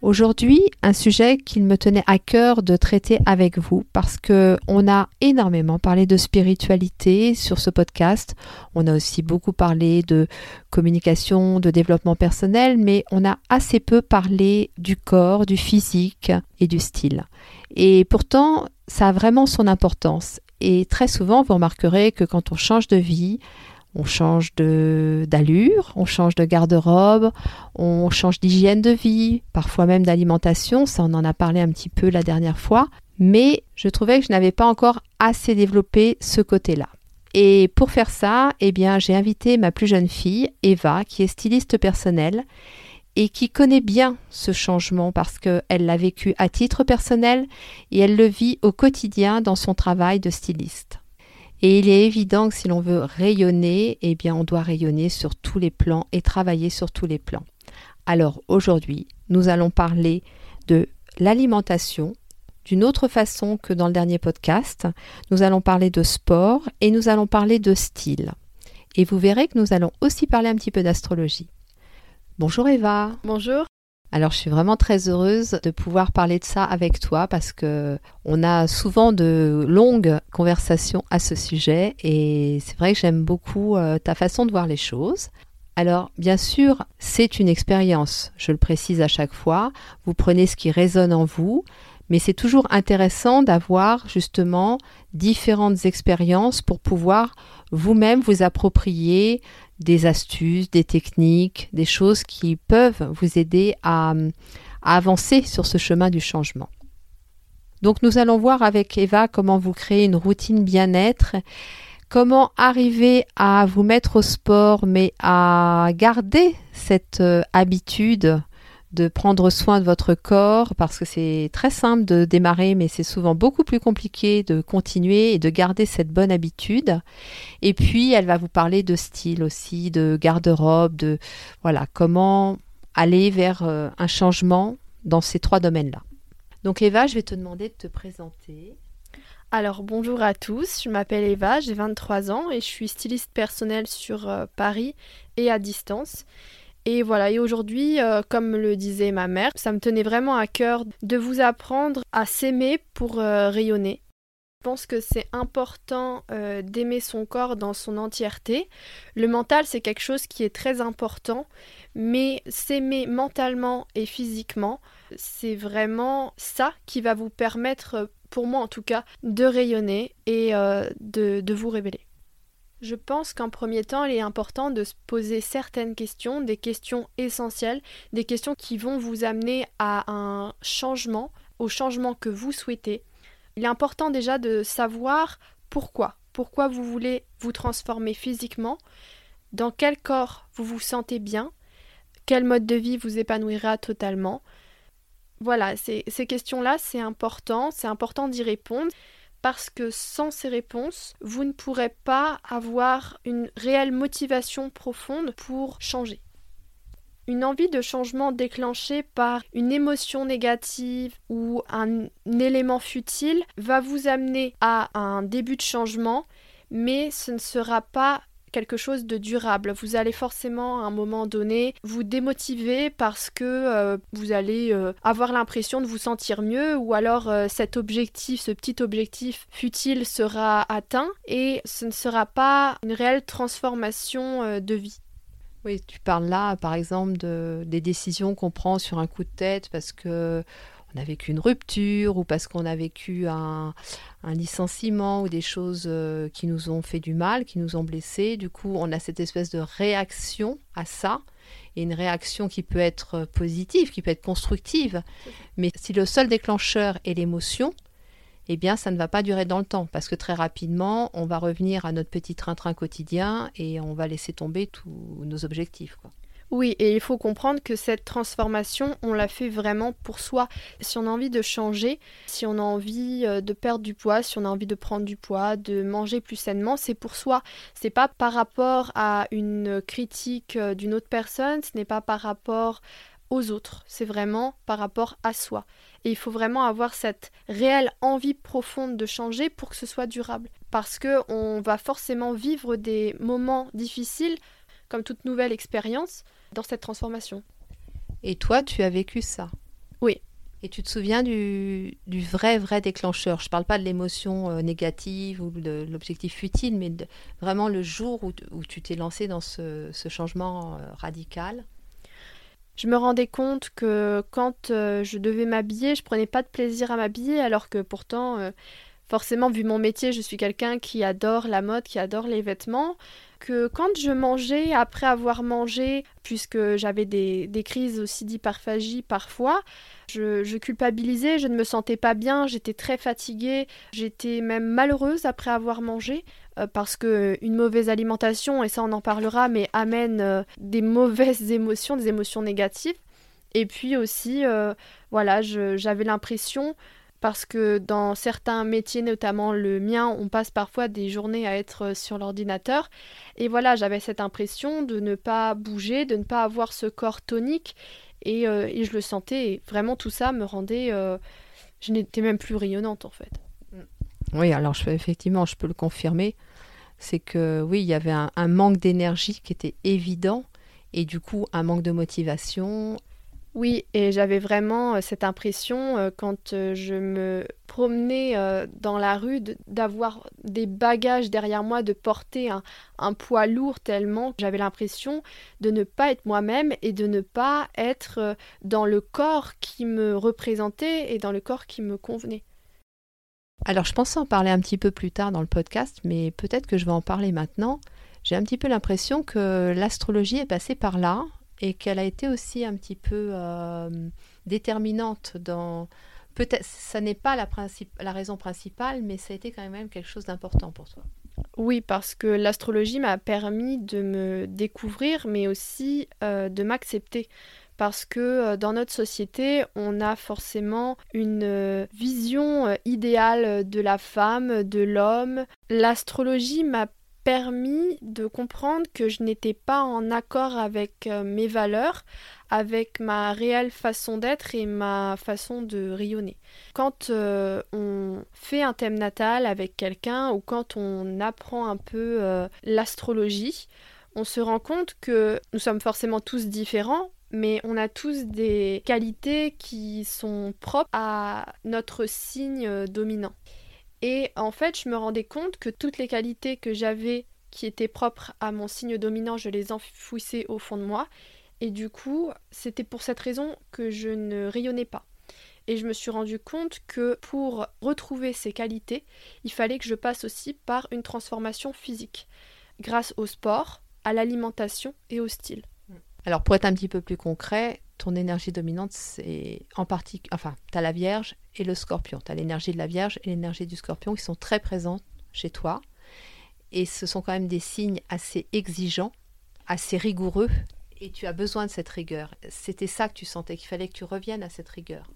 Aujourd'hui, un sujet qu'il me tenait à cœur de traiter avec vous parce que on a énormément parlé de spiritualité sur ce podcast. On a aussi beaucoup parlé de communication, de développement personnel, mais on a assez peu parlé du corps, du physique et du style. Et pourtant, ça a vraiment son importance. Et très souvent, vous remarquerez que quand on change de vie, on change d'allure, on change de garde-robe, on change d'hygiène de vie, parfois même d'alimentation, ça on en a parlé un petit peu la dernière fois, mais je trouvais que je n'avais pas encore assez développé ce côté-là. Et pour faire ça, eh bien, j'ai invité ma plus jeune fille, Eva, qui est styliste personnelle et qui connaît bien ce changement parce qu'elle l'a vécu à titre personnel et elle le vit au quotidien dans son travail de styliste. Et il est évident que si l'on veut rayonner, eh bien on doit rayonner sur tous les plans et travailler sur tous les plans. Alors aujourd'hui, nous allons parler de l'alimentation d'une autre façon que dans le dernier podcast. Nous allons parler de sport et nous allons parler de style. Et vous verrez que nous allons aussi parler un petit peu d'astrologie. Bonjour Eva. Bonjour. Alors je suis vraiment très heureuse de pouvoir parler de ça avec toi parce que on a souvent de longues conversations à ce sujet et c'est vrai que j'aime beaucoup euh, ta façon de voir les choses. Alors bien sûr, c'est une expérience, je le précise à chaque fois, vous prenez ce qui résonne en vous, mais c'est toujours intéressant d'avoir justement différentes expériences pour pouvoir vous-même vous approprier des astuces, des techniques, des choses qui peuvent vous aider à, avancer sur ce chemin du changement. Donc nous allons voir avec Eva comment vous créer une routine bien-être, comment arriver à vous mettre au sport mais à garder cette euh, habitude de prendre soin de votre corps parce que c'est très simple de démarrer mais c'est souvent beaucoup plus compliqué de continuer et de garder cette bonne habitude. Et puis elle va vous parler de style aussi, de garde-robe, de voilà, comment aller vers euh, un changement dans ces trois domaines-là. Donc Eva, je vais te demander de te présenter. Alors bonjour à tous, je m'appelle Eva, j'ai 23 ans et je suis styliste personnelle sur euh, Paris et à distance. Et voilà, et aujourd'hui, euh, comme le disait ma mère, ça me tenait vraiment à cœur de vous apprendre à s'aimer pour euh, rayonner. Je pense que c'est important euh, d'aimer son corps dans son entièreté. Le mental, c'est quelque chose qui est très important, mais s'aimer mentalement et physiquement, c'est vraiment ça qui va vous permettre, pour moi en tout cas, de rayonner et de vous révéler. Je pense qu'en premier temps, il est important de se poser certaines questions, des questions essentielles, des questions qui vont vous amener à un changement, au changement que vous souhaitez. Il est important déjà de savoir pourquoi, pourquoi vous voulez vous transformer physiquement, dans quel corps vous vous sentez bien, quel mode de vie vous épanouira totalement? Voilà, ces questions-là, c'est important, c'est important d'y répondre parce que sans ces réponses, vous ne pourrez pas avoir une réelle motivation profonde pour changer. Une envie de changement déclenchée par une émotion négative ou un élément futile va vous amener à un début de changement, mais ce ne sera pas quelque chose de durable. Vous allez forcément à un moment donné vous démotiver parce que euh, vous allez euh, avoir l'impression de vous sentir mieux ou alors euh, cet objectif, ce petit objectif futile sera atteint et ce ne sera pas une réelle transformation de vie. Oui, tu parles là par exemple de, des décisions qu'on prend sur un coup de tête parce que on a vécu une rupture ou parce qu'on a vécu un, licenciement ou des choses euh, qui nous ont fait du mal, qui nous ont blessés. Du coup, on a cette espèce de réaction à ça et une réaction qui peut être positive, qui peut être constructive. Mais si le seul déclencheur est l'émotion, eh bien, ça ne va pas durer dans le temps parce que très rapidement, on va revenir à notre petit train-train quotidien et on va laisser tomber tous nos objectifs. Oui, et il faut comprendre que cette transformation, on l'a fait vraiment pour soi. Si on a envie de changer, si on a envie euh, de perdre du poids, si on a envie de prendre du poids, de manger plus sainement, c'est pour soi. C'est pas par rapport à une critique euh, d'une autre personne, ce n'est pas par rapport aux autres, c'est vraiment par rapport à soi. Et il faut vraiment avoir cette réelle envie profonde de changer pour que ce soit durable. Parce que on va forcément vivre des moments difficiles, comme toute nouvelle expérience, dans cette transformation. Et toi, tu as vécu ça Oui. Et tu te souviens du, du vrai, vrai déclencheur Je ne parle pas de l'émotion euh, négative ou de l'objectif futile, mais vraiment le jour où, où tu t'es lancé dans ce, ce changement euh, radical je me rendais compte que quand euh, je devais m'habiller, je prenais pas de plaisir à m'habiller, alors que pourtant, forcément, vu mon métier, je suis quelqu'un qui adore la mode, qui adore les vêtements que quand je mangeais, après avoir mangé, puisque j'avais des, crises aussi d'hyperphagie parfois, je, culpabilisais, je ne me sentais pas bien, j'étais très fatiguée, j'étais même malheureuse après avoir mangé, euh, parce que une mauvaise alimentation, et ça on en parlera, mais amène euh, des mauvaises émotions, des émotions négatives. Et puis aussi, euh, voilà, j'avais l'impression parce que dans certains métiers, notamment le mien, on passe parfois des journées à être euh, sur l'ordinateur. Et voilà, j'avais cette impression de ne pas bouger, de ne pas avoir ce corps tonique. Et, euh, je le sentais. Et vraiment, tout ça me rendait... Euh, je n'étais même plus rayonnante, en fait. Oui, alors je, effectivement, je peux le confirmer. C'est que oui, il y avait un manque d'énergie qui était évident. Et du coup, un manque de motivation, oui, et j'avais vraiment euh, cette impression euh, quand euh, je me promenais dans la rue d'avoir des bagages derrière moi, de porter un, poids lourd tellement j'avais l'impression de ne pas être moi-même et de ne pas être dans le corps qui me représentait et dans le corps qui me convenait. Alors je pensais en parler un petit peu plus tard dans le podcast, mais peut-être que je vais en parler maintenant. J'ai un petit peu l'impression que l'astrologie est passée par là, et qu'elle a été aussi un petit peu euh, déterminante dans... Peut-être, ça n'est pas la, la raison principale, mais ça a été quand même quelque chose d'important pour toi. Oui, parce que l'astrologie m'a permis de me découvrir, mais aussi euh, de m'accepter. Parce que euh, dans notre société, on a forcément une vision idéale de la femme, de l'homme. L'astrologie m'a permis de comprendre que je n'étais pas en accord avec euh, mes valeurs, avec ma réelle façon d'être et ma façon de rayonner. Quand euh, on fait un thème natal avec quelqu'un ou quand on apprend un peu euh, l'astrologie, on se rend compte que nous sommes forcément tous différents, mais on a tous des qualités qui sont propres à notre signe dominant. Et en fait, je me rendais compte que toutes les qualités que j'avais qui étaient propres à mon signe dominant, je les enfouissais au fond de moi. Et du coup, c'était pour cette raison que je ne rayonnais pas. Et je me suis rendu compte que pour retrouver ces qualités, il fallait que je passe aussi par une transformation physique, grâce au sport, à l'alimentation et au style. Alors pour être un petit peu plus concret, ton énergie dominante, c'est en partie, enfin, tu as la Vierge et le Scorpion. Tu as l'énergie de la Vierge et l'énergie du Scorpion qui sont très présentes chez toi. Et ce sont quand même des signes assez exigeants, assez rigoureux. Et tu as besoin de cette rigueur. C'était ça que tu sentais, qu'il fallait que tu reviennes à cette rigueur.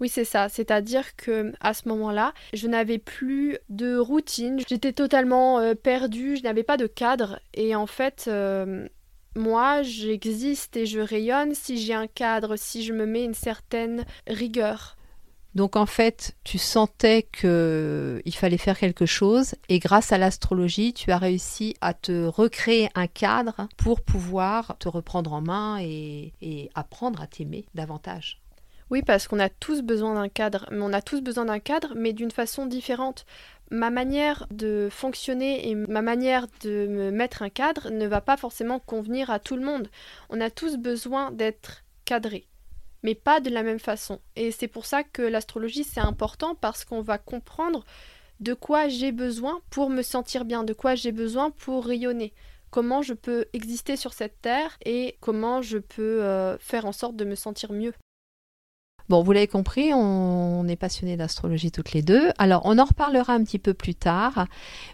Oui, c'est ça. C'est-à-dire que à ce moment-là, je n'avais plus de routine. J'étais totalement euh, perdue. Je n'avais pas de cadre. Et en fait, euh, moi, j'existe et je rayonne si j'ai un cadre, si je me mets une certaine rigueur. Donc en fait, tu sentais qu'il fallait faire quelque chose et grâce à l'astrologie, tu as réussi à te recréer un cadre pour pouvoir te reprendre en main et, et apprendre à t'aimer davantage. Oui, parce qu'on a tous besoin d'un cadre, mais on a tous besoin d'un cadre, mais d'une façon différente ma manière de fonctionner et ma manière de me mettre un cadre ne va pas forcément convenir à tout le monde. On a tous besoin d'être cadrés, mais pas de la même façon. Et c'est pour ça que l'astrologie c'est important parce qu'on va comprendre de quoi j'ai besoin pour me sentir bien, de quoi j'ai besoin pour rayonner, comment je peux exister sur cette terre et comment je peux euh, faire en sorte de me sentir mieux. Bon, vous l'avez compris, on est passionnés d'astrologie toutes les deux. Alors, on en reparlera un petit peu plus tard,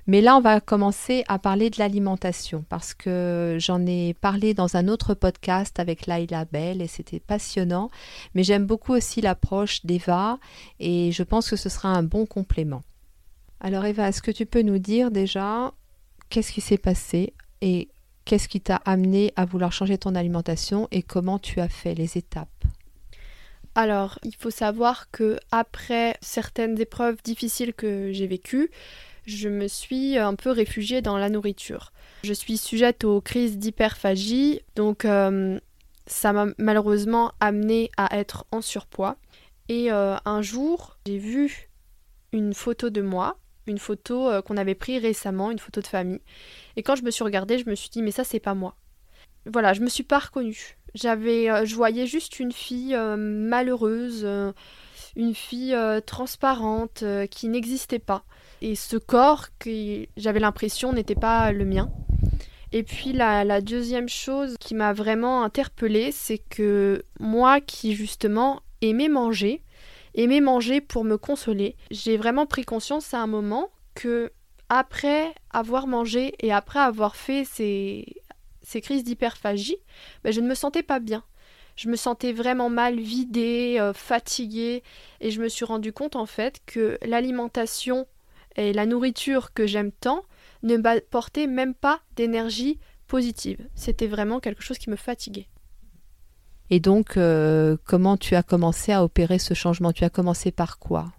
mais là, on va commencer à parler de l'alimentation parce que j'en ai parlé dans un autre podcast avec Laila Bell et c'était passionnant. Mais j'aime beaucoup aussi l'approche d'Eva et je pense que ce sera un bon complément. Alors, Eva, est-ce que tu peux nous dire déjà qu'est-ce qui s'est passé et qu'est-ce qui t'a amené à vouloir changer ton alimentation et comment tu as fait les étapes? Alors, il faut savoir que après certaines épreuves difficiles que j'ai vécues, je me suis un peu réfugiée dans la nourriture. Je suis sujette aux crises d'hyperphagie, donc euh, ça m'a malheureusement amenée à être en surpoids. Et euh, un jour, j'ai vu une photo de moi, une photo euh, qu'on avait prise récemment, une photo de famille. Et quand je me suis regardée, je me suis dit mais ça c'est pas moi. Voilà, je me suis pas reconnue. J'avais, euh, je voyais juste une fille euh, malheureuse, euh, une fille transparente qui n'existait pas. Et ce corps que j'avais l'impression n'était pas le mien. Et puis la, la deuxième chose qui m'a vraiment interpellée, c'est que moi qui justement aimais manger, aimais manger pour me consoler, j'ai vraiment pris conscience à un moment que après avoir mangé et après avoir fait ces, ces crises d'hyperphagie, ben, je ne me sentais pas bien. Je me sentais vraiment mal, vidée, euh, fatiguée, et je me suis rendu compte en fait que l'alimentation et la nourriture que j'aime tant ne m'apportaient même pas d'énergie positive. C'était vraiment quelque chose qui me fatiguait. Et donc, euh, comment tu as commencé à opérer ce changement? Tu as commencé par quoi?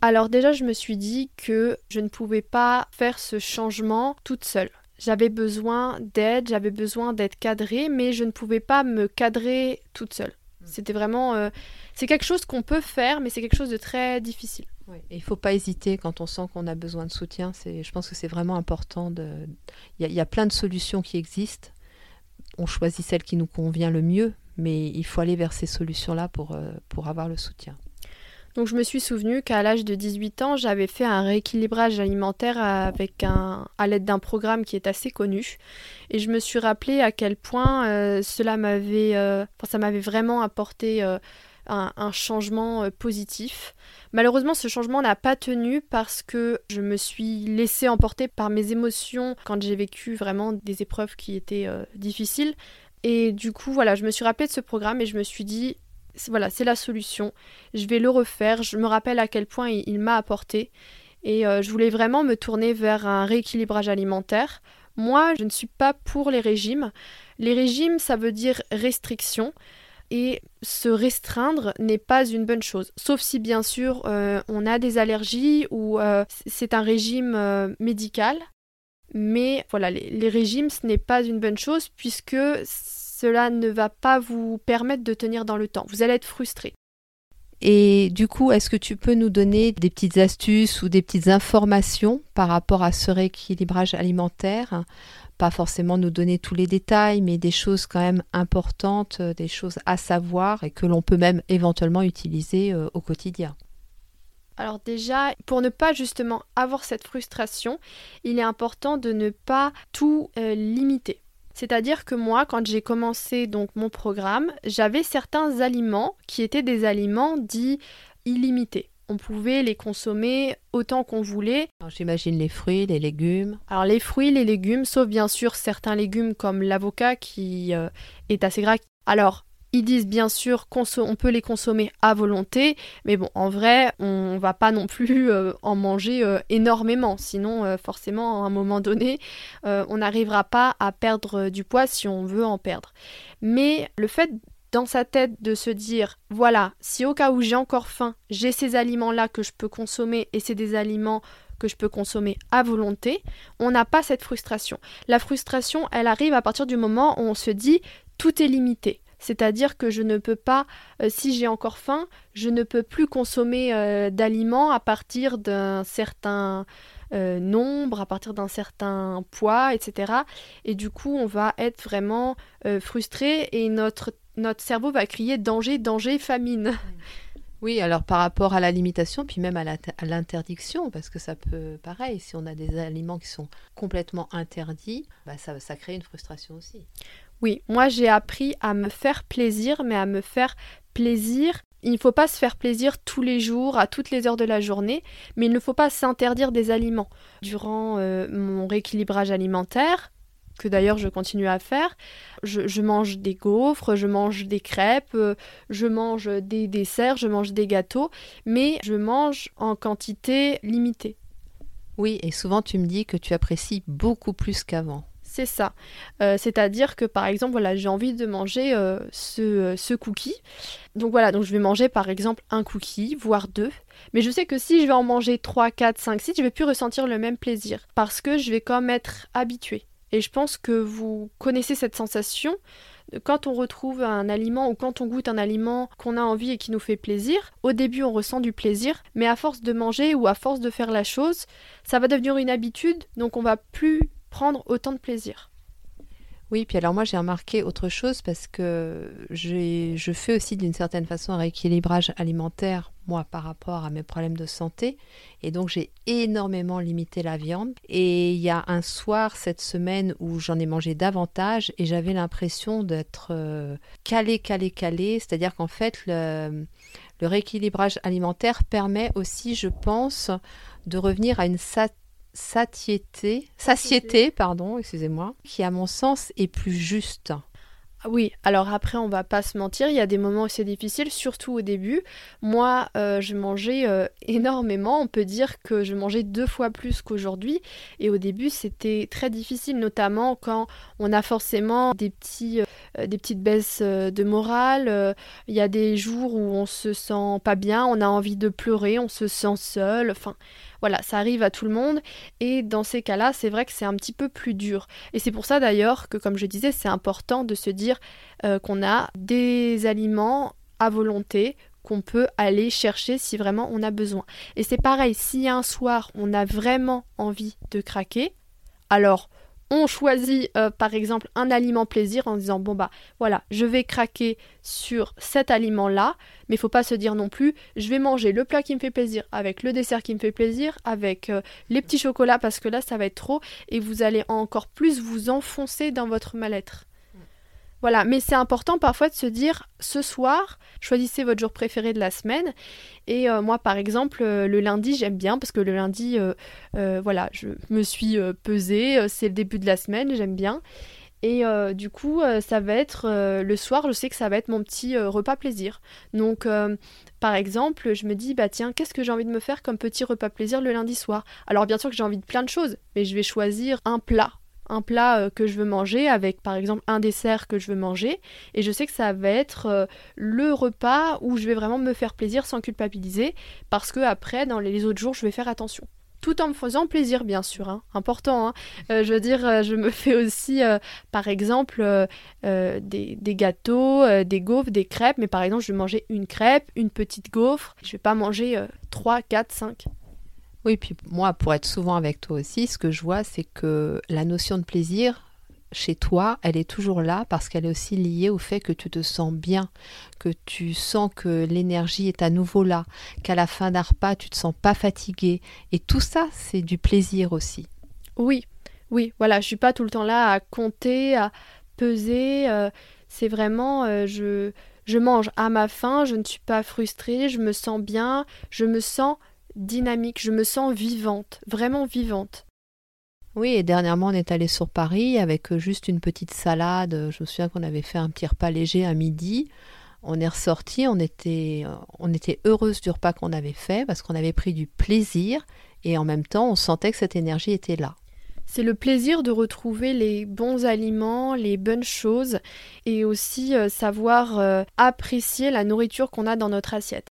Alors déjà, je me suis dit que je ne pouvais pas faire ce changement toute seule. J'avais besoin d'aide, j'avais besoin d'être cadrée, mais je ne pouvais pas me cadrer toute seule. Mm. C'était vraiment... Euh, c'est quelque chose qu'on peut faire, mais c'est quelque chose de très difficile. il ne faut pas hésiter quand on sent qu'on a besoin de soutien. Je pense que c'est vraiment important. De... Il, y a, plein de solutions qui existent. On choisit celle qui nous convient le mieux, mais il faut aller vers ces solutions-là pour, euh, pour avoir le soutien. Donc je me suis souvenu qu'à l'âge de 18 ans, j'avais fait un rééquilibrage alimentaire avec un, à l'aide d'un programme qui est assez connu. Et je me suis rappelé à quel point euh, cela m'avait, euh, ça m'avait vraiment apporté euh, un, changement positif. Malheureusement, ce changement n'a pas tenu parce que je me suis laissée emporter par mes émotions quand j'ai vécu vraiment des épreuves qui étaient difficiles. Et du coup, voilà, je me suis rappelé de ce programme et je me suis dit, voilà, c'est la solution. Je vais le refaire. Je me rappelle à quel point il, m'a apporté. Et euh, je voulais vraiment me tourner vers un rééquilibrage alimentaire. Moi, je ne suis pas pour les régimes. Les régimes, ça veut dire restriction. Et se restreindre n'est pas une bonne chose. Sauf si, bien sûr, euh, on a des allergies ou euh, c'est un régime médical. Mais voilà, les régimes, ce n'est pas une bonne chose puisque cela ne va pas vous permettre de tenir dans le temps. Vous allez être frustré. Et du coup, est-ce que tu peux nous donner des petites astuces ou des petites informations par rapport à ce rééquilibrage alimentaire? Pas forcément nous donner tous les détails, mais des choses quand même importantes, euh, des choses à savoir et que l'on peut même éventuellement utiliser euh, au quotidien. Alors déjà, pour ne pas justement avoir cette frustration, il est important de ne pas tout euh, limiter. C'est-à-dire que moi, quand j'ai commencé donc mon programme, j'avais certains aliments qui étaient des aliments dits illimités. On pouvait les consommer autant qu'on voulait. J'imagine les fruits, les légumes. Alors les fruits, les légumes, sauf bien sûr certains légumes comme l'avocat qui euh, est assez gras. Alors ils disent bien sûr qu'on peut les consommer à volonté, mais bon, en vrai, on va pas non plus euh, en manger euh, énormément, sinon euh, forcément à un moment donné, on n'arrivera pas à perdre du poids si on veut en perdre. Mais le fait dans sa tête de se dire voilà, si au cas où j'ai encore faim, j'ai ces aliments-là que je peux consommer et c'est des aliments que je peux consommer à volonté, on n'a pas cette frustration. La frustration, elle arrive à partir du moment où on se dit tout est limité. C'est-à-dire que je ne peux pas, euh, si j'ai encore faim, je ne peux plus consommer euh, d'aliments à partir d'un certain euh, nombre, à partir d'un certain poids, etc. Et du coup, on va être vraiment frustré et notre, notre cerveau va crier danger, danger, famine. Oui, alors par rapport à la limitation, puis même à l'interdiction, parce que ça peut, pareil, si on a des aliments qui sont complètement interdits, bah ça, ça crée une frustration aussi. Oui, moi j'ai appris à me faire plaisir, mais à me faire plaisir Il ne faut pas se faire plaisir tous les jours, à toutes les heures de la journée, mais il ne faut pas s'interdire des aliments. Durant euh, mon rééquilibrage alimentaire, que d'ailleurs je continue à faire, je, mange des gaufres, je mange des crêpes, euh, je mange des desserts, je mange des gâteaux, mais je mange en quantité limitée. Oui, et souvent tu me dis que tu apprécies beaucoup plus qu'avant. C'est ça. Euh, c'est-à-dire que par exemple, voilà, j'ai envie de manger euh, ce, ce, cookie. Donc voilà, donc je vais manger par exemple un cookie, voire deux. Mais je sais que si je vais en manger 3, 4, 5, 6, je vais plus ressentir le même plaisir. Parce que je vais même être habituée. Et je pense que vous connaissez cette sensation quand on retrouve un aliment ou quand on goûte un aliment qu'on a envie et qui nous fait plaisir, au début on ressent du plaisir, mais à force de manger ou à force de faire la chose, ça va devenir une habitude, donc on va plus prendre autant de plaisir. Oui, puis alors moi j'ai remarqué autre chose parce que je fais aussi d'une certaine façon un rééquilibrage alimentaire, moi, par rapport à mes problèmes de santé. Et donc j'ai énormément limité la viande. Et il y a un soir cette semaine où j'en ai mangé davantage et j'avais l'impression d'être euh, calé, calé, calé. C'est-à-dire qu'en fait, le, le rééquilibrage alimentaire permet aussi, je pense, de revenir à une sat satiété, satiété, pardon, excusez-moi, qui à mon sens est plus juste. Ah oui, alors après on va pas se mentir, il y a des moments où c'est difficile, surtout au début. Moi, euh, je mangeais euh, énormément, on peut dire que je mangeais deux fois plus qu'aujourd'hui. Et au début c'était très difficile, notamment quand on a forcément des, petits, euh, des petites baisses de morale. Il y a des jours où on se sent pas bien, on a envie de pleurer, on se sent seul. Enfin, voilà, ça arrive à tout le monde et dans ces cas-là, c'est vrai que c'est un petit peu plus dur. Et c'est pour ça d'ailleurs que, comme je disais, c'est important de se dire euh, qu'on a des aliments à volonté qu'on peut aller chercher si vraiment on a besoin. Et c'est pareil, si un soir on a vraiment envie de craquer, alors on choisit euh, par exemple un aliment plaisir en disant bon bah voilà je vais craquer sur cet aliment là mais faut pas se dire non plus je vais manger le plat qui me fait plaisir avec le dessert qui me fait plaisir avec euh, les petits chocolats parce que là ça va être trop et vous allez encore plus vous enfoncer dans votre mal-être voilà, mais c'est important parfois de se dire ce soir, choisissez votre jour préféré de la semaine. Et euh, moi, par exemple, euh, le lundi, j'aime bien parce que le lundi, euh, voilà, je me suis pesée, c'est le début de la semaine, j'aime bien. Et du coup, ça va être le soir, je sais que ça va être mon petit repas plaisir. Donc, par exemple, je me dis, bah tiens, qu'est-ce que j'ai envie de me faire comme petit repas plaisir le lundi soir? Alors, bien sûr que j'ai envie de plein de choses, mais je vais choisir un plat un plat euh, que je veux manger avec par exemple un dessert que je veux manger. Et je sais que ça va être euh, le repas où je vais vraiment me faire plaisir sans culpabiliser parce que après dans les autres jours je vais faire attention. Tout en me faisant plaisir bien sûr hein. important hein. Euh, je veux dire je me fais aussi par exemple des, des, gâteaux des gaufres des crêpes. Mais par exemple je vais manger une crêpe une petite gaufre. Je vais pas manger 3 4 5 oui, puis moi, pour être souvent avec toi aussi, ce que je vois, c'est que la notion de plaisir, chez toi, elle est toujours là parce qu'elle est aussi liée au fait que tu te sens bien, que tu sens que l'énergie est à nouveau là, qu'à la fin d'un repas, tu te sens pas fatigué. Et tout ça, c'est du plaisir aussi. Oui, oui, voilà, je suis pas tout le temps là à compter, à peser. Euh, c'est vraiment, euh, je, je mange à ma faim, je ne suis pas frustrée, je me sens bien, je me sens dynamique, je me sens vivante, vraiment vivante. Oui, et dernièrement, on est allé sur Paris avec euh, juste une petite salade. Je me souviens qu'on avait fait un petit repas léger à midi. On est ressorti, on était, euh, on était heureuse du repas qu'on avait fait parce qu'on avait pris du plaisir et en même temps, on sentait que cette énergie était là. C'est le plaisir de retrouver les bons aliments, les bonnes choses et aussi euh, savoir apprécier la nourriture qu'on a dans notre assiette.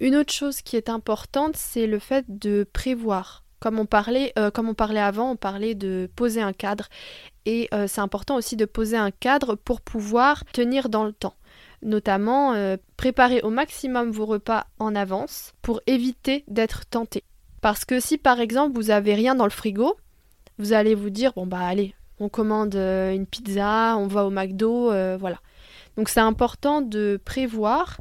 Une autre chose qui est importante, c'est le fait de prévoir. Comme on parlait, euh, avant, on parlait de poser un cadre. Et euh, c'est important aussi de poser un cadre pour pouvoir tenir dans le temps. Notamment, euh, préparer au maximum vos repas en avance pour éviter d'être tenté. Parce que si par exemple vous avez rien dans le frigo, vous allez vous dire bon bah allez, on commande une pizza, on va au McDo, voilà. Donc c'est important de prévoir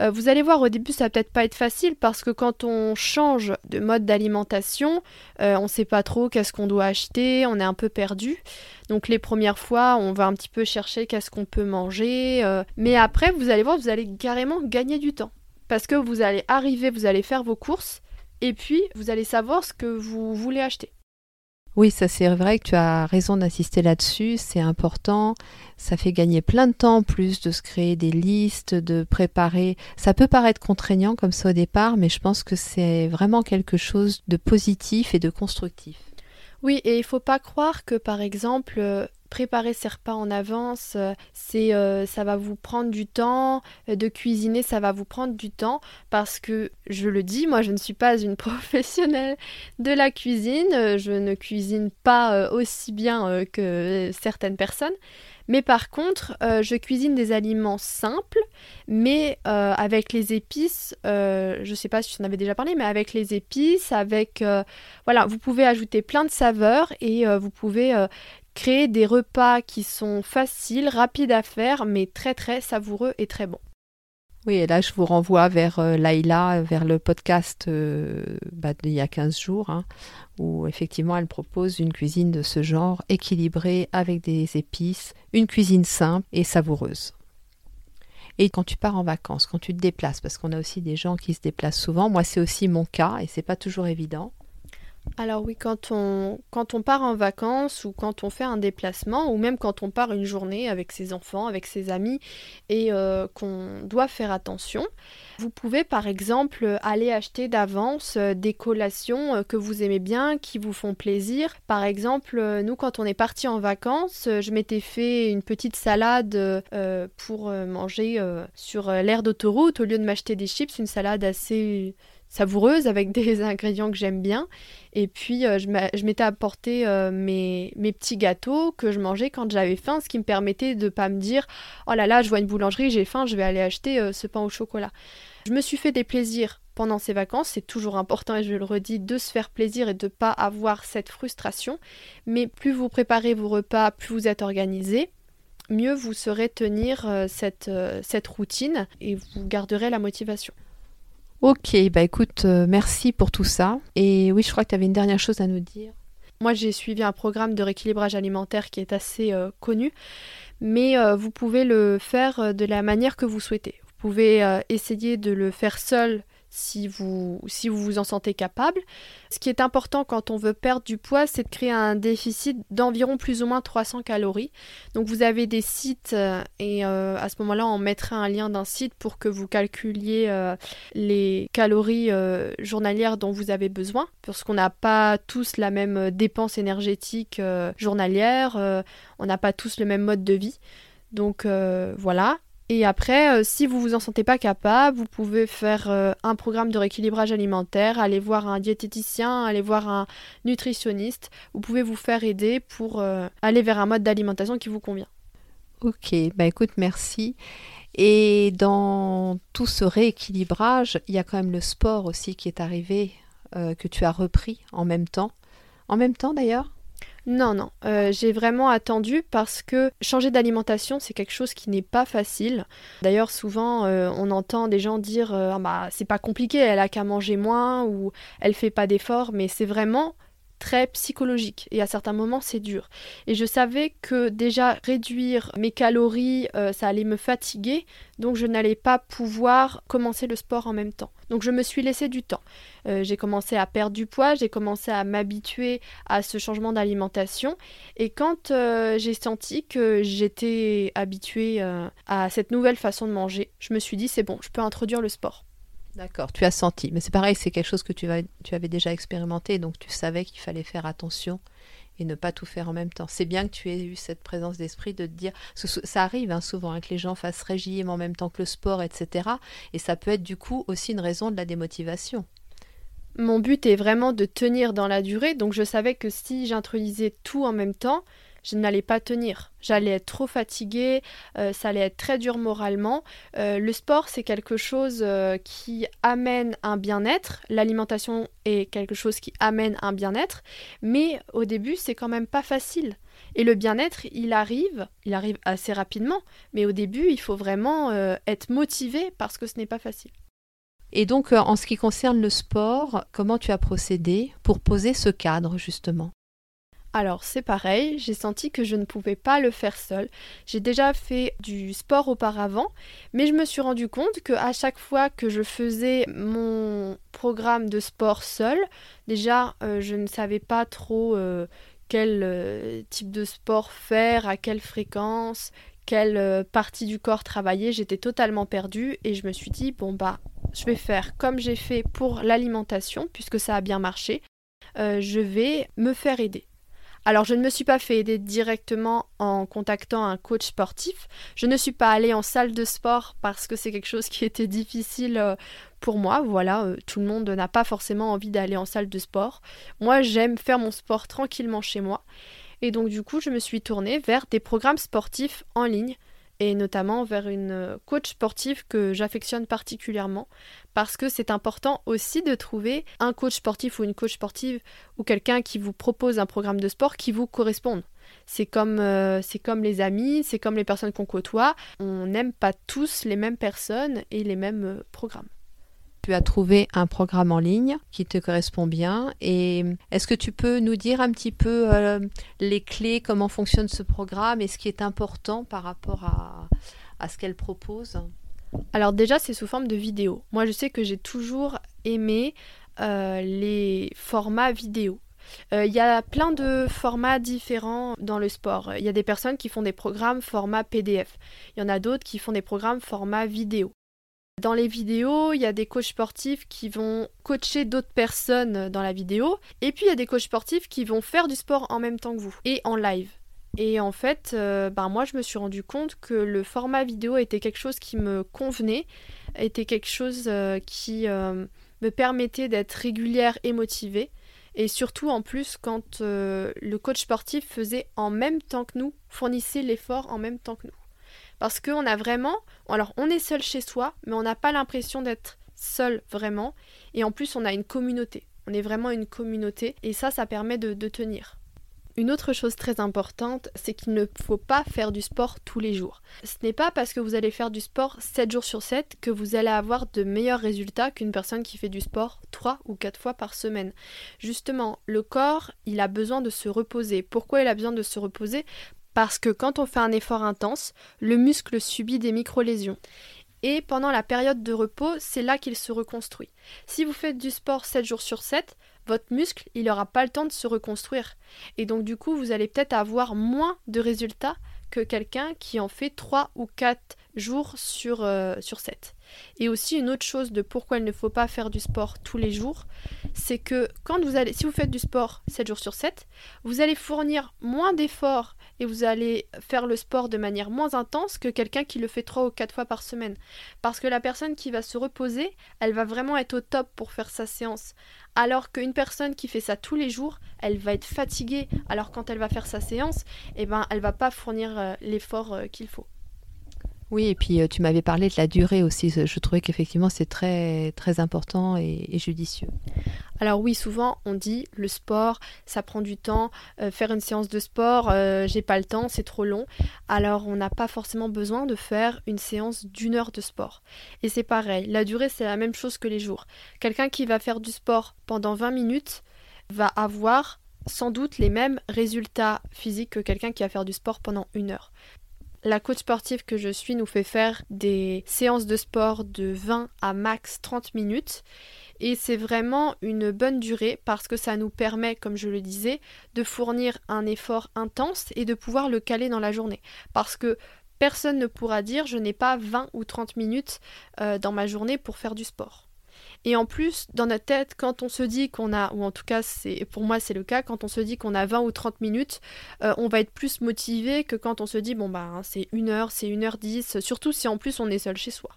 Euh, vous allez voir, au début, ça va peut-être pas être facile parce que quand on change de mode d'alimentation, euh, on ne sait pas trop qu'est-ce qu'on doit acheter, on est un peu perdu. Donc les premières fois, on va un petit peu chercher qu'est-ce qu'on peut manger. Euh, mais après, vous allez voir, vous allez carrément gagner du temps. Parce que vous allez arriver, vous allez faire vos courses, et puis vous allez savoir ce que vous voulez acheter. Oui, ça c'est vrai que tu as raison d'insister là-dessus, c'est important, ça fait gagner plein de temps en plus de se créer des listes, de préparer. Ça peut paraître contraignant comme ça au départ, mais je pense que c'est vraiment quelque chose de positif et de constructif. Oui, et il faut pas croire que par exemple euh, préparer ses repas en avance, euh, c'est euh, ça va vous prendre du temps, de cuisiner, ça va vous prendre du temps parce que je le dis, moi je ne suis pas une professionnelle de la cuisine, je ne cuisine pas aussi bien que certaines personnes, mais par contre, euh, je cuisine des aliments simples, mais euh, avec les épices, euh, je ne sais pas si tu en avais déjà parlé, mais avec les épices, avec... voilà, vous pouvez ajouter plein de saveurs et vous pouvez créer des repas qui sont faciles, rapides à faire, mais très très savoureux et très bons. Oui, et là, je vous renvoie vers euh, Laïla, vers le podcast euh, bah, d'il y a 15 jours, hein, où effectivement elle propose une cuisine de ce genre, équilibrée avec des épices, une cuisine simple et savoureuse. Et quand tu pars en vacances, quand tu te déplaces, parce qu'on a aussi des gens qui se déplacent souvent, moi c'est aussi mon cas et c'est pas toujours évident. Alors oui, quand on, quand on part en vacances ou quand on fait un déplacement ou même quand on part une journée avec ses enfants, avec ses amis et euh, qu'on doit faire attention, vous pouvez par exemple aller acheter d'avance euh, des collations euh, que vous aimez bien, qui vous font plaisir. Par exemple, nous quand on est parti en vacances, je m'étais fait une petite salade pour manger sur l'aire d'autoroute au lieu de m'acheter des chips, une salade assez savoureuse avec des ingrédients que j'aime bien. Et puis euh, je m'étais apporté euh, mes, mes, petits gâteaux que je mangeais quand j'avais faim, ce qui me permettait de pas me dire oh là là, je vois une boulangerie, j'ai faim, je vais aller acheter euh, ce pain au chocolat. Je me suis fait des plaisirs pendant ces vacances, c'est toujours important et je le redis de se faire plaisir et de ne pas avoir cette frustration. Mais plus vous préparez vos repas, plus vous êtes organisé, mieux vous saurez tenir cette, cette routine et vous garderez la motivation. Ok, bah écoute, euh, merci pour tout ça. Et oui, je crois que tu avais une dernière chose à nous dire. Moi, j'ai suivi un programme de rééquilibrage alimentaire qui est assez euh, connu, mais euh, vous pouvez le faire de la manière que vous souhaitez. Vous pouvez essayer de le faire seul si vous, si vous vous en sentez capable. Ce qui est important quand on veut perdre du poids, c'est de créer un déficit d'environ plus ou moins 300 calories. Donc vous avez des sites euh, et euh, à ce moment-là, on mettra un lien d'un site pour que vous calculiez euh, les calories journalières dont vous avez besoin, parce qu'on n'a pas tous la même dépense énergétique journalière, on n'a pas tous le même mode de vie. Donc voilà, et après, euh, si vous vous en sentez pas capable, vous pouvez faire euh, un programme de rééquilibrage alimentaire, aller voir un diététicien, aller voir un nutritionniste. Vous pouvez vous faire aider pour euh, aller vers un mode d'alimentation qui vous convient. Ok, bah écoute, merci. Et dans tout ce rééquilibrage, il y a quand même le sport aussi qui est arrivé, que tu as repris en même temps. En même temps d'ailleurs? Non, non, euh, j'ai vraiment attendu parce que changer d'alimentation, c'est quelque chose qui n'est pas facile. D'ailleurs, souvent, euh, on entend des gens dire euh, ah bah, c'est pas compliqué, elle a qu'à manger moins ou elle fait pas d'efforts, mais c'est vraiment très psychologique et à certains moments c'est dur. Et je savais que déjà réduire mes calories, euh, ça allait me fatiguer, donc je n'allais pas pouvoir commencer le sport en même temps. Donc je me suis laissé du temps. Euh, j'ai commencé à perdre du poids, j'ai commencé à m'habituer à ce changement d'alimentation et quand euh, j'ai senti que j'étais habituée à cette nouvelle façon de manger, je me suis dit c'est bon, je peux introduire le sport. D'accord, tu as senti. Mais c'est pareil, c'est quelque chose que tu, avais déjà expérimenté, donc tu savais qu'il fallait faire attention et ne pas tout faire en même temps. C'est bien que tu aies eu cette présence d'esprit de te dire, ça arrive hein, souvent hein, que les gens fassent régime en même temps que le sport, etc. Et ça peut être du coup aussi une raison de la démotivation. Mon but est vraiment de tenir dans la durée, donc je savais que si j'introduisais tout en même temps, je n'allais pas tenir. J'allais être trop fatiguée, euh, ça allait être très dur moralement. Euh, le sport, c'est quelque chose euh, qui amène un bien-être. L'alimentation est quelque chose qui amène un bien-être. Mais au début, c'est quand même pas facile. Et le bien-être, il arrive, il arrive assez rapidement. Mais au début, il faut vraiment être motivé parce que ce n'est pas facile. Et donc, en ce qui concerne le sport, comment tu as procédé pour poser ce cadre, justement? Alors c'est pareil, j'ai senti que je ne pouvais pas le faire seul. J'ai déjà fait du sport auparavant, mais je me suis rendu compte que à chaque fois que je faisais mon programme de sport seul, déjà euh, je ne savais pas trop euh, quel euh, type de sport faire, à quelle fréquence, quelle partie du corps travailler. J'étais totalement perdue et je me suis dit bon bah je vais faire comme j'ai fait pour l'alimentation puisque ça a bien marché. je vais me faire aider. Alors je ne me suis pas fait aider directement en contactant un coach sportif. Je ne suis pas allée en salle de sport parce que c'est quelque chose qui était difficile euh, pour moi. Voilà, euh, tout le monde n'a pas forcément envie d'aller en salle de sport. Moi, j'aime faire mon sport tranquillement chez moi. Et donc du coup, je me suis tournée vers des programmes sportifs en ligne et notamment vers une euh, coach sportive que j'affectionne particulièrement parce que c'est important aussi de trouver un coach sportif ou une coach sportive ou quelqu'un qui vous propose un programme de sport qui vous corresponde. C'est comme, euh, les amis, c'est comme les personnes qu'on côtoie. On n'aime pas tous les mêmes personnes et les mêmes euh, programmes tu as trouvé un programme en ligne qui te correspond bien. Et est-ce que tu peux nous dire un petit peu euh, les clés, comment fonctionne ce programme et ce qui est important par rapport à, ce qu'elle propose? Alors déjà, c'est sous forme de vidéo. Moi, je sais que j'ai toujours aimé euh, les formats vidéo. Euh, il y a plein de formats différents dans le sport. Il y a des personnes qui font des programmes format PDF. Il y en a d'autres qui font des programmes format vidéo. Dans les vidéos, il y a des coachs sportifs qui vont coacher d'autres personnes dans la vidéo. Et puis il y a des coachs sportifs qui vont faire du sport en même temps que vous et en live. Et en fait, euh, ben moi je me suis rendu compte que le format vidéo était quelque chose qui me convenait, était quelque chose euh, qui euh, me permettait d'être régulière et motivée. Et surtout en plus quand le coach sportif faisait en même temps que nous, fournissait l'effort en même temps que nous. Parce qu'on a vraiment, alors on est seul chez soi, mais on n'a pas l'impression d'être seul vraiment. Et en plus, on a une communauté. On est vraiment une communauté. Et ça, ça permet de, tenir. Une autre chose très importante, c'est qu'il ne faut pas faire du sport tous les jours. Ce n'est pas parce que vous allez faire du sport 7 jours sur 7 que vous allez avoir de meilleurs résultats qu'une personne qui fait du sport 3 ou 4 fois par semaine. Justement, le corps, il a besoin de se reposer. Pourquoi il a besoin de se reposer? Parce que quand on fait un effort intense, le muscle subit des micro-lésions. Et pendant la période de repos, c'est là qu'il se reconstruit. Si vous faites du sport 7 jours sur 7, votre muscle, il n'aura pas le temps de se reconstruire. Et donc du coup, vous allez peut-être avoir moins de résultats que quelqu'un qui en fait 3 ou 4 jours sur, euh, sur 7. Et aussi une autre chose de pourquoi il ne faut pas faire du sport tous les jours, c'est que quand vous allez, si vous faites du sport 7 jours sur 7, vous allez fournir moins d'efforts et vous allez faire le sport de manière moins intense que quelqu'un qui le fait 3 ou 4 fois par semaine. Parce que la personne qui va se reposer, elle va vraiment être au top pour faire sa séance. Alors qu'une personne qui fait ça tous les jours, elle va être fatiguée. Alors quand elle va faire sa séance, eh ben, elle va pas fournir euh, l'effort euh, qu'il faut. Oui, et puis euh, tu m'avais parlé de la durée aussi. Je trouvais qu'effectivement c'est très très important et, judicieux. Alors oui, souvent on dit le sport, ça prend du temps. Euh, faire une séance de sport, euh, j'ai pas le temps, c'est trop long. Alors on n'a pas forcément besoin de faire une séance d'une heure de sport. Et c'est pareil, la durée c'est la même chose que les jours. Quelqu'un qui va faire du sport pendant 20 minutes va avoir sans doute les mêmes résultats physiques que quelqu'un qui va faire du sport pendant une heure. La coach sportive que je suis nous fait faire des séances de sport de 20 à max 30 minutes. Et c'est vraiment une bonne durée parce que ça nous permet, comme je le disais, de fournir un effort intense et de pouvoir le caler dans la journée. Parce que personne ne pourra dire je n'ai pas 20 ou 30 minutes euh, dans ma journée pour faire du sport. Et en plus, dans notre tête, quand on se dit qu'on a, ou en tout cas, c'est pour moi c'est le cas, quand on se dit qu'on a 20 ou 30 minutes, euh, on va être plus motivé que quand on se dit bon bah hein, c'est une heure, c'est une heure 10, surtout si en plus on est seul chez soi.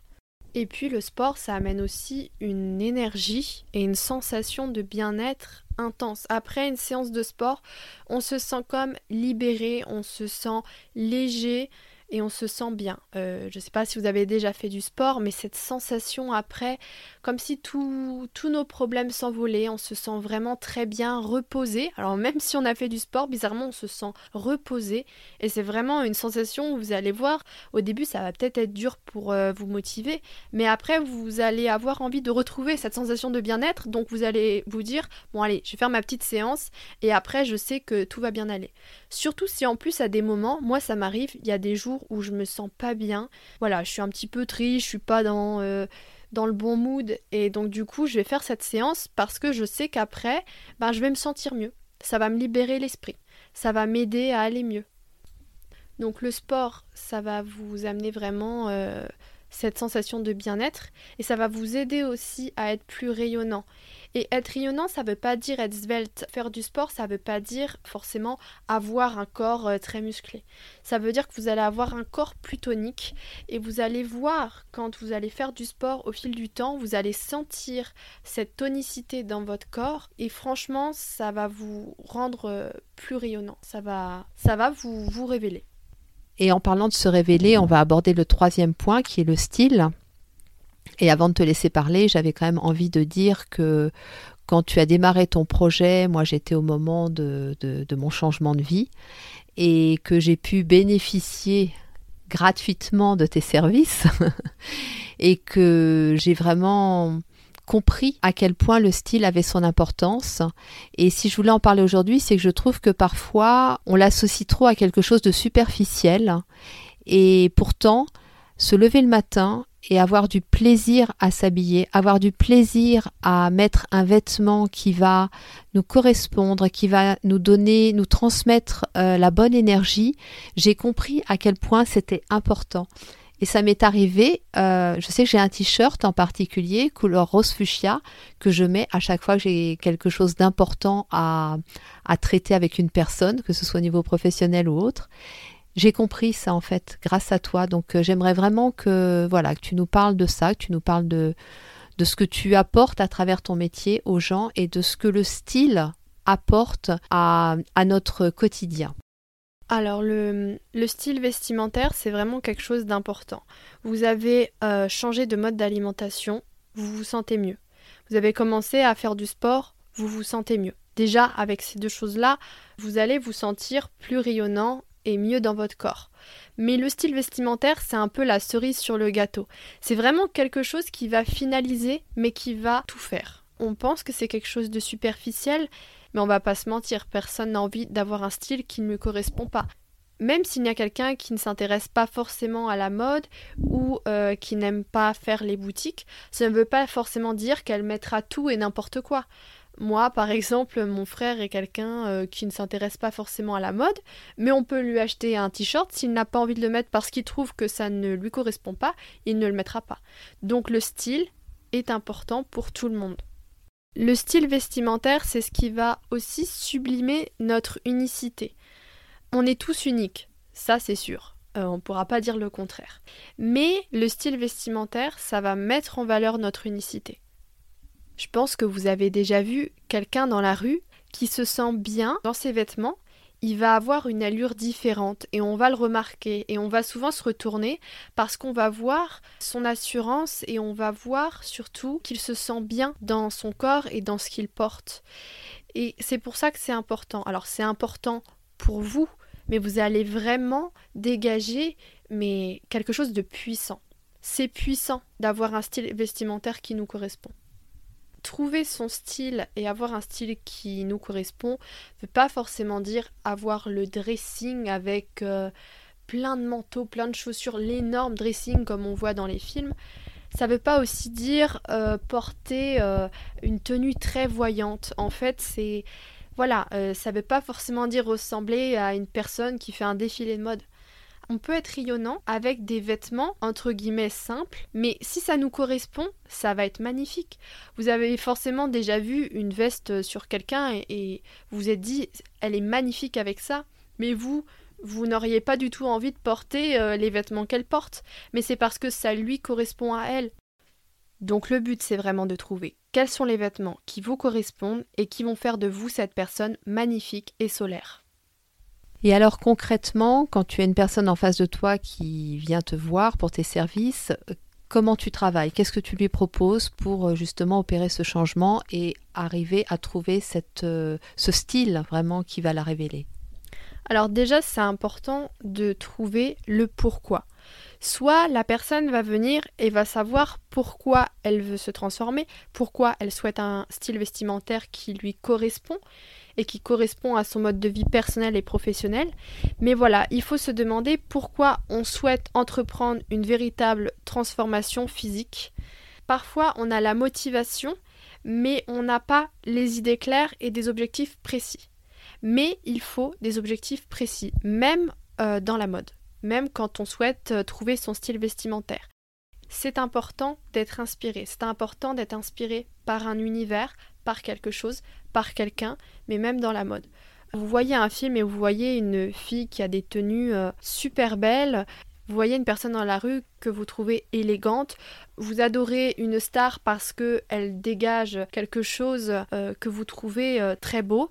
Et puis le sport, ça amène aussi une énergie et une sensation de bien-être intense. Après une séance de sport, on se sent comme libéré, on se sent léger et on se sent bien. Euh, je ne sais pas si vous avez déjà fait du sport, mais cette sensation après, comme si tous nos problèmes s'envolaient, on se sent vraiment très bien reposé. Alors même si on a fait du sport, bizarrement on se sent reposé et c'est vraiment une sensation où vous allez voir, au début ça va peut-être être dur pour euh, vous motiver, mais après vous allez avoir envie de retrouver cette sensation de bien-être, donc vous allez vous dire, bon allez, je vais faire ma petite séance et après je sais que tout va bien aller. Surtout si en plus à des moments, moi ça m'arrive, il y a des jours où je me sens pas bien. Voilà, je suis un petit peu triste, je suis pas dans, euh, dans le bon mood. Et donc du coup, je vais faire cette séance parce que je sais qu'après, ben, je vais me sentir mieux. Ça va me libérer l'esprit. Ça va m'aider à aller mieux. Donc le sport, ça va vous amener vraiment euh, cette sensation de bien-être et ça va vous aider aussi à être plus rayonnant. Et être rayonnant, ça veut pas dire être svelte. Faire du sport, ça veut pas dire forcément avoir un corps euh, très musclé. Ça veut dire que vous allez avoir un corps plus tonique et vous allez voir quand vous allez faire du sport au fil du temps, vous allez sentir cette tonicité dans votre corps et franchement, ça va vous rendre euh, plus rayonnant. Ça va, ça va vous, vous révéler. Et en parlant de se révéler, on va aborder le troisième point qui est le style. Et avant de te laisser parler, j'avais quand même envie de dire que quand tu as démarré ton projet, moi j'étais au moment de, de, mon changement de vie et que j'ai pu bénéficier gratuitement de tes services et que j'ai vraiment compris à quel point le style avait son importance. Et si je voulais en parler aujourd'hui, c'est que je trouve que parfois on l'associe trop à quelque chose de superficiel. Et pourtant, se lever le matin et avoir du plaisir à s'habiller, avoir du plaisir à mettre un vêtement qui va nous correspondre, qui va nous donner, nous transmettre euh, la bonne énergie, j'ai compris à quel point c'était important. Et ça m'est arrivé, euh, je sais que j'ai un t-shirt en particulier, couleur rose fuchsia, que je mets à chaque fois que j'ai quelque chose d'important à, traiter avec une personne, que ce soit au niveau professionnel ou autre. J'ai compris ça en fait grâce à toi. Donc euh, j'aimerais vraiment que voilà tu nous parles de ça, que tu nous parles de de ce que tu apportes à travers ton métier aux gens et de ce que le style apporte à, à notre quotidien. Alors le, le, style vestimentaire, c'est vraiment quelque chose d'important. Vous avez euh, changé de mode d'alimentation, vous vous sentez mieux. Vous avez commencé à faire du sport, vous vous sentez mieux. Déjà, avec ces deux choses-là, vous allez vous sentir plus rayonnant et mieux dans votre corps. Mais le style vestimentaire, c'est un peu la cerise sur le gâteau. C'est vraiment quelque chose qui va finaliser, mais qui va tout faire. On pense que c'est quelque chose de superficiel, mais on va pas se mentir, personne n'a envie d'avoir un style qui ne lui correspond pas. Même s'il y a quelqu'un qui ne s'intéresse pas forcément à la mode ou euh, qui n'aime pas faire les boutiques, ça ne veut pas forcément dire qu'elle mettra tout et n'importe quoi. Moi, par exemple, mon frère est quelqu'un euh, qui ne s'intéresse pas forcément à la mode, mais on peut lui acheter un t-shirt, s'il n'a pas envie de le mettre parce qu'il trouve que ça ne lui correspond pas, il ne le mettra pas. Donc le style est important pour tout le monde. Le style vestimentaire, c'est ce qui va aussi sublimer notre unicité. On est tous uniques, ça c'est sûr. Euh, on ne pourra pas dire le contraire. Mais le style vestimentaire, ça va mettre en valeur notre unicité. Je pense que vous avez déjà vu quelqu'un dans la rue qui se sent bien dans ses vêtements, il va avoir une allure différente et on va le remarquer et on va souvent se retourner parce qu'on va voir son assurance et on va voir surtout qu'il se sent bien dans son corps et dans ce qu'il porte. Et c'est pour ça que c'est important. Alors c'est important pour vous, mais vous allez vraiment dégager mais quelque chose de puissant. C'est puissant d'avoir un style vestimentaire qui nous correspond trouver son style et avoir un style qui nous correspond ne veut pas forcément dire avoir le dressing avec euh, plein de manteaux, plein de chaussures, l'énorme dressing comme on voit dans les films. Ça ne veut pas aussi dire euh, porter euh, une tenue très voyante. En fait, c'est voilà, ça ne veut pas forcément dire ressembler à une personne qui fait un défilé de mode. On peut être rayonnant avec des vêtements entre guillemets simples, mais si ça nous correspond, ça va être magnifique. Vous avez forcément déjà vu une veste sur quelqu'un et, vous vous êtes dit elle est magnifique avec ça, mais vous vous n'auriez pas du tout envie de porter euh, les vêtements qu'elle porte, mais c'est parce que ça lui correspond à elle. Donc le but c'est vraiment de trouver quels sont les vêtements qui vous correspondent et qui vont faire de vous cette personne magnifique et solaire. Et alors concrètement, quand tu as une personne en face de toi qui vient te voir pour tes services, comment tu travailles? Qu'est-ce que tu lui proposes pour euh, justement opérer ce changement et arriver à trouver euh, ce style vraiment qui va la révéler? Alors déjà, c'est important de trouver le pourquoi. Soit la personne va venir et va savoir pourquoi elle veut se transformer, pourquoi elle souhaite un style vestimentaire qui lui correspond et qui correspond à son mode de vie personnel et professionnel. Mais voilà, il faut se demander pourquoi on souhaite entreprendre une véritable transformation physique. Parfois, on a la motivation, mais on n'a pas les idées claires et des objectifs précis. Mais il faut des objectifs précis, même euh, dans la mode même quand on souhaite euh, trouver son style vestimentaire. C'est important d'être inspiré, c'est important d'être inspiré par un univers, par quelque chose, par quelqu'un, mais même dans la mode. Vous voyez un film et vous voyez une fille qui a des tenues euh, super belles, vous voyez une personne dans la rue que vous trouvez élégante, vous adorez une star parce qu'elle dégage quelque chose euh, que vous trouvez très beau,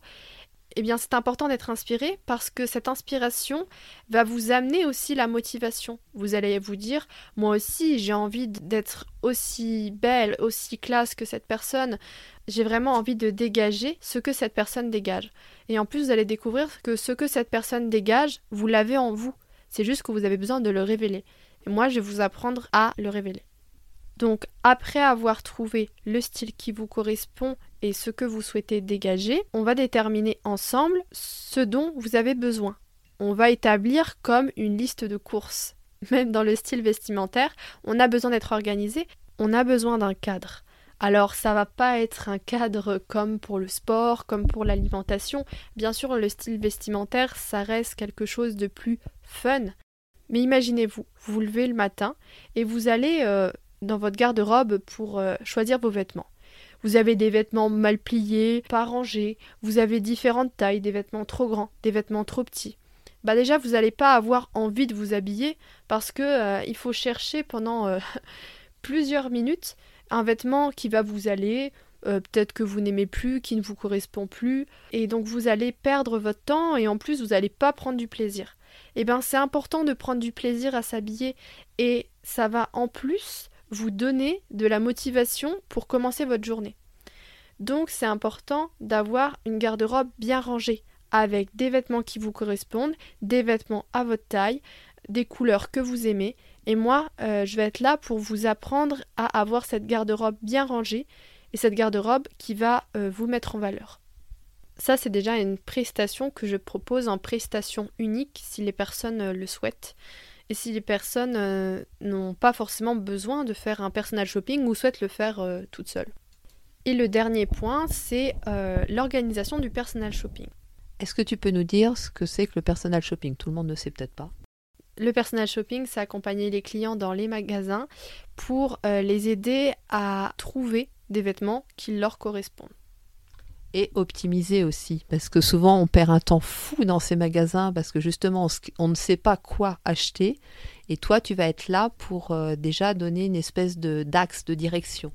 eh bien c'est important d'être inspiré parce que cette inspiration va vous amener aussi la motivation. Vous allez vous dire, moi aussi j'ai envie d'être aussi belle, aussi classe que cette personne. J'ai vraiment envie de dégager ce que cette personne dégage. Et en plus, vous allez découvrir que ce que cette personne dégage, vous l'avez en vous. C'est juste que vous avez besoin de le révéler. Et moi, je vais vous apprendre à le révéler. Donc, après avoir trouvé le style qui vous correspond et ce que vous souhaitez dégager, on va déterminer ensemble ce dont vous avez besoin. On va établir comme une liste de courses. Même dans le style vestimentaire, on a besoin d'être organisé, on a besoin d'un cadre. Alors ça va pas être un cadre comme pour le sport, comme pour l'alimentation. Bien sûr, le style vestimentaire, ça reste quelque chose de plus fun. Mais imaginez-vous, vous levez le matin et vous allez euh, dans votre garde-robe pour euh, choisir vos vêtements. Vous avez des vêtements mal pliés, pas rangés, vous avez différentes tailles, des vêtements trop grands, des vêtements trop petits. Bah déjà vous n'allez pas avoir envie de vous habiller parce que euh, il faut chercher pendant euh, plusieurs minutes un vêtement qui va vous aller, peut-être que vous n'aimez plus, qui ne vous correspond plus, et donc vous allez perdre votre temps et en plus vous n'allez pas prendre du plaisir. Eh bien c'est important de prendre du plaisir à s'habiller et ça va en plus vous donner de la motivation pour commencer votre journée. Donc c'est important d'avoir une garde-robe bien rangée, avec des vêtements qui vous correspondent, des vêtements à votre taille, des couleurs que vous aimez. Et moi, euh, je vais être là pour vous apprendre à avoir cette garde-robe bien rangée et cette garde-robe qui va euh, vous mettre en valeur. Ça, c'est déjà une prestation que je propose en prestation unique si les personnes euh, le souhaitent et si les personnes euh, n'ont pas forcément besoin de faire un personal shopping ou souhaitent le faire euh, toutes seules. Et le dernier point, c'est euh, l'organisation du personal shopping. Est-ce que tu peux nous dire ce que c'est que le personal shopping? Tout le monde ne sait peut-être pas. Le personal shopping, c'est accompagner les clients dans les magasins pour les aider à trouver des vêtements qui leur correspondent et optimiser aussi. Parce que souvent, on perd un temps fou dans ces magasins parce que justement, on ne sait pas quoi acheter. Et toi, tu vas être là pour euh, déjà donner une espèce de d'axe de direction.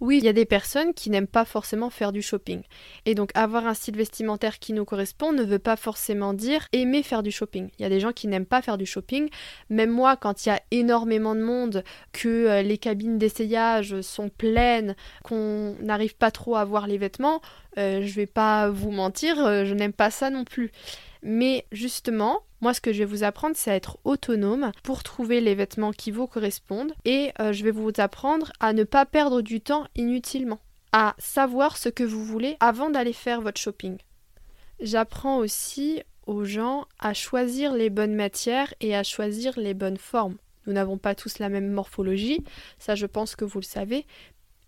Oui, il y a des personnes qui n'aiment pas forcément faire du shopping. Et donc avoir un style vestimentaire qui nous correspond ne veut pas forcément dire aimer faire du shopping. Il y a des gens qui n'aiment pas faire du shopping. Même moi, quand il y a énormément de monde, que euh, les cabines d'essayage sont pleines, qu'on n'arrive pas trop à voir les vêtements, euh, je vais pas vous mentir, euh, je n'aime pas ça non plus. Mais justement, moi, ce que je vais vous apprendre, c'est à être autonome pour trouver les vêtements qui vous correspondent et euh, je vais vous apprendre à ne pas perdre du temps inutilement, à savoir ce que vous voulez avant d'aller faire votre shopping. J'apprends aussi aux gens à choisir les bonnes matières et à choisir les bonnes formes. Nous n'avons pas tous la même morphologie, ça je pense que vous le savez,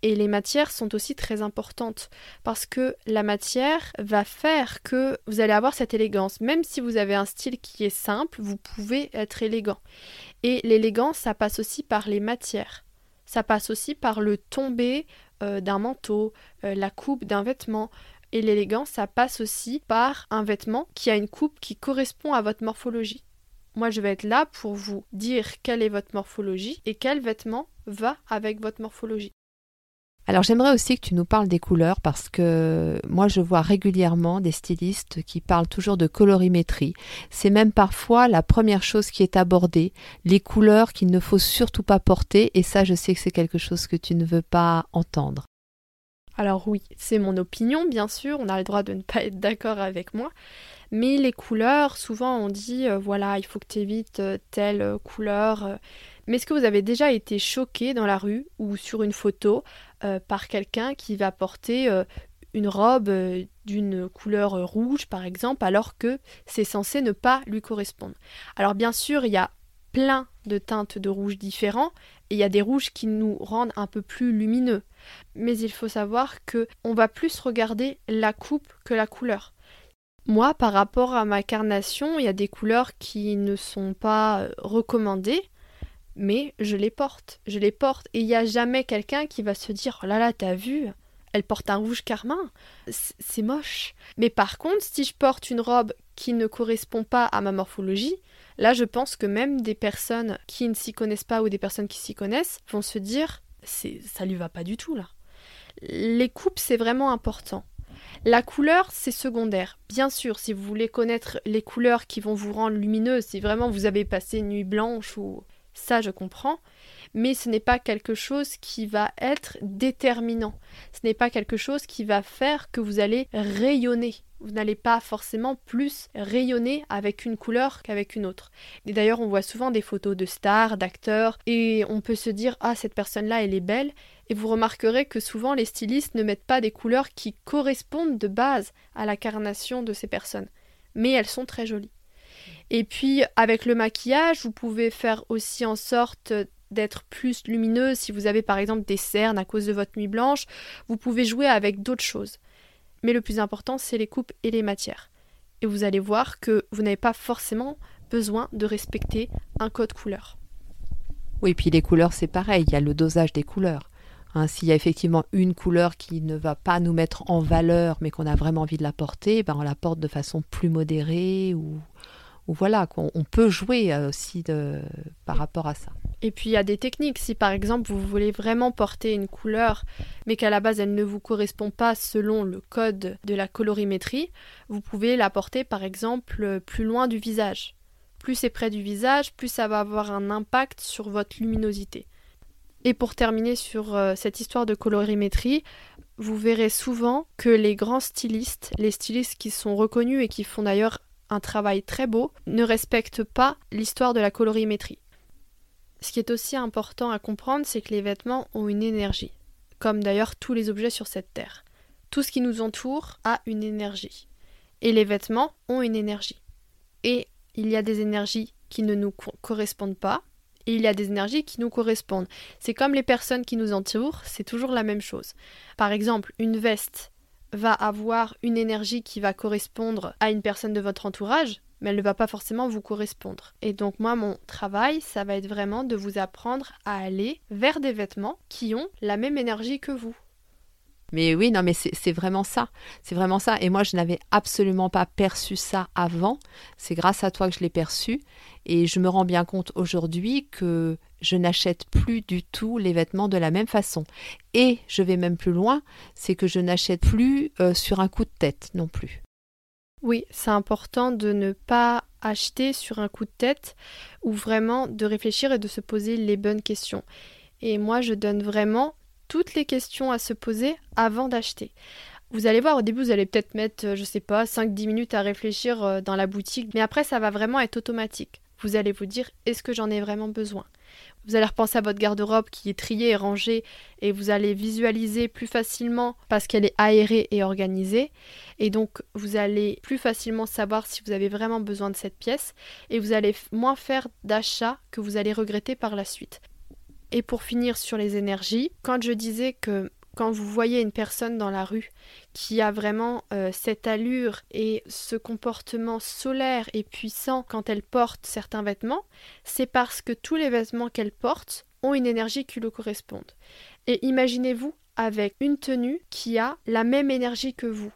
et les matières sont aussi très importantes parce que la matière va faire que vous allez avoir cette élégance. Même si vous avez un style qui est simple, vous pouvez être élégant. Et l'élégance, ça passe aussi par les matières. Ça passe aussi par le tombé euh, d'un manteau, euh, la coupe d'un vêtement. Et l'élégance, ça passe aussi par un vêtement qui a une coupe qui correspond à votre morphologie. Moi, je vais être là pour vous dire quelle est votre morphologie et quel vêtement va avec votre morphologie. Alors j'aimerais aussi que tu nous parles des couleurs parce que moi je vois régulièrement des stylistes qui parlent toujours de colorimétrie. C'est même parfois la première chose qui est abordée, les couleurs qu'il ne faut surtout pas porter et ça je sais que c'est quelque chose que tu ne veux pas entendre. Alors oui, c'est mon opinion bien sûr, on a le droit de ne pas être d'accord avec moi, mais les couleurs, souvent on dit euh, voilà, il faut que tu évites euh, telle euh, couleur. mais est-ce que vous avez déjà été choqué dans la rue ou sur une photo euh, par quelqu'un qui va porter euh, une robe euh, d'une couleur rouge, par exemple, alors que c'est censé ne pas lui correspondre. Alors bien sûr, il y a plein de teintes de rouge différents et il y a des rouges qui nous rendent un peu plus lumineux. Mais il faut savoir que on va plus regarder la coupe que la couleur. Moi, par rapport à ma carnation, il y a des couleurs qui ne sont pas recommandées mais je les porte, je les porte, et il n'y a jamais quelqu'un qui va se dire Oh là là, t'as vu Elle porte un rouge carmin, c'est moche. Mais par contre, si je porte une robe qui ne correspond pas à ma morphologie, là je pense que même des personnes qui ne s'y connaissent pas ou des personnes qui s'y connaissent vont se dire ça lui va pas du tout là. Les coupes, c'est vraiment important. La couleur, c'est secondaire. Bien sûr, si vous voulez connaître les couleurs qui vont vous rendre lumineuse, si vraiment vous avez passé une nuit blanche ou ça je comprends, mais ce n'est pas quelque chose qui va être déterminant. Ce n'est pas quelque chose qui va faire que vous allez rayonner. Vous n'allez pas forcément plus rayonner avec une couleur qu'avec une autre. Et d'ailleurs, on voit souvent des photos de stars, d'acteurs, et on peut se dire Ah, cette personne-là, elle est belle. Et vous remarquerez que souvent les stylistes ne mettent pas des couleurs qui correspondent de base à la carnation de ces personnes. Mais elles sont très jolies. Et puis avec le maquillage, vous pouvez faire aussi en sorte d'être plus lumineuse. Si vous avez par exemple des cernes à cause de votre nuit blanche, vous pouvez jouer avec d'autres choses. Mais le plus important, c'est les coupes et les matières. Et vous allez voir que vous n'avez pas forcément besoin de respecter un code couleur. Oui, puis les couleurs, c'est pareil, il y a le dosage des couleurs. Hein, S'il y a effectivement une couleur qui ne va pas nous mettre en valeur, mais qu'on a vraiment envie de la porter, ben on la porte de façon plus modérée ou, voilà, qu'on peut jouer euh, aussi de, par rapport à ça. Et puis il y a des techniques. Si par exemple vous voulez vraiment porter une couleur, mais qu'à la base elle ne vous correspond pas selon le code de la colorimétrie, vous pouvez la porter par exemple plus loin du visage. Plus c'est près du visage, plus ça va avoir un impact sur votre luminosité. Et pour terminer sur euh, cette histoire de colorimétrie, vous verrez souvent que les grands stylistes, les stylistes qui sont reconnus et qui font d'ailleurs travail très beau, ne respecte pas l'histoire de la colorimétrie. Ce qui est aussi important à comprendre, c'est que les vêtements ont une énergie, comme d'ailleurs tous les objets sur cette terre. Tout ce qui nous entoure a une énergie. Et les vêtements ont une énergie. Et il y a des énergies qui ne nous correspondent pas, et il y a des énergies qui nous correspondent. C'est comme les personnes qui nous entourent, c'est toujours la même chose. Par exemple, une veste va avoir une énergie qui va correspondre à une personne de votre entourage, mais elle ne va pas forcément vous correspondre. Et donc moi, mon travail, ça va être vraiment de vous apprendre à aller vers des vêtements qui ont la même énergie que vous. Mais oui, non, mais c'est vraiment ça. C'est vraiment ça. Et moi, je n'avais absolument pas perçu ça avant. C'est grâce à toi que je l'ai perçu. Et je me rends bien compte aujourd'hui que je n'achète plus du tout les vêtements de la même façon. Et je vais même plus loin, c'est que je n'achète plus euh, sur un coup de tête non plus. Oui, c'est important de ne pas acheter sur un coup de tête ou vraiment de réfléchir et de se poser les bonnes questions. Et moi, je donne vraiment toutes les questions à se poser avant d'acheter. Vous allez voir, au début, vous allez peut-être mettre, euh, je sais pas, 5-10 minutes à réfléchir euh, dans la boutique, mais après, ça va vraiment être automatique. Vous allez vous dire, est-ce que j'en ai vraiment besoin? Vous allez repenser à votre garde-robe qui est triée et rangée, et vous allez visualiser plus facilement parce qu'elle est aérée et organisée. Et donc, vous allez plus facilement savoir si vous avez vraiment besoin de cette pièce, et vous allez moins faire d'achats que vous allez regretter par la suite. Et pour finir sur les énergies, quand je disais que quand vous voyez une personne dans la rue qui a vraiment euh, cette allure et ce comportement solaire et puissant quand elle porte certains vêtements, c'est parce que tous les vêtements qu'elle porte ont une énergie qui lui corresponde. Et imaginez-vous avec une tenue qui a la même énergie que vous.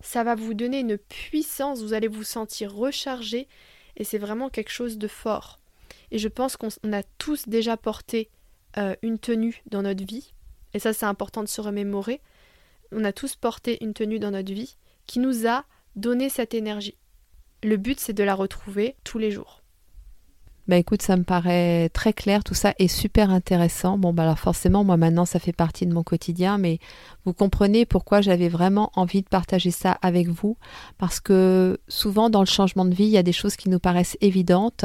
Ça va vous donner une puissance, vous allez vous sentir rechargé et c'est vraiment quelque chose de fort. Et je pense qu'on a tous déjà porté euh, une tenue dans notre vie. et ça c'est important de se remémorer, on a tous porté une tenue dans notre vie qui nous a donné cette énergie. Le but c'est de la retrouver tous les jours. Bah écoute, ça me paraît très clair, tout ça est super intéressant. Bon, bah alors forcément, moi maintenant, ça fait partie de mon quotidien, mais vous comprenez pourquoi j'avais vraiment envie de partager ça avec vous, parce que souvent dans le changement de vie, il y a des choses qui nous paraissent évidentes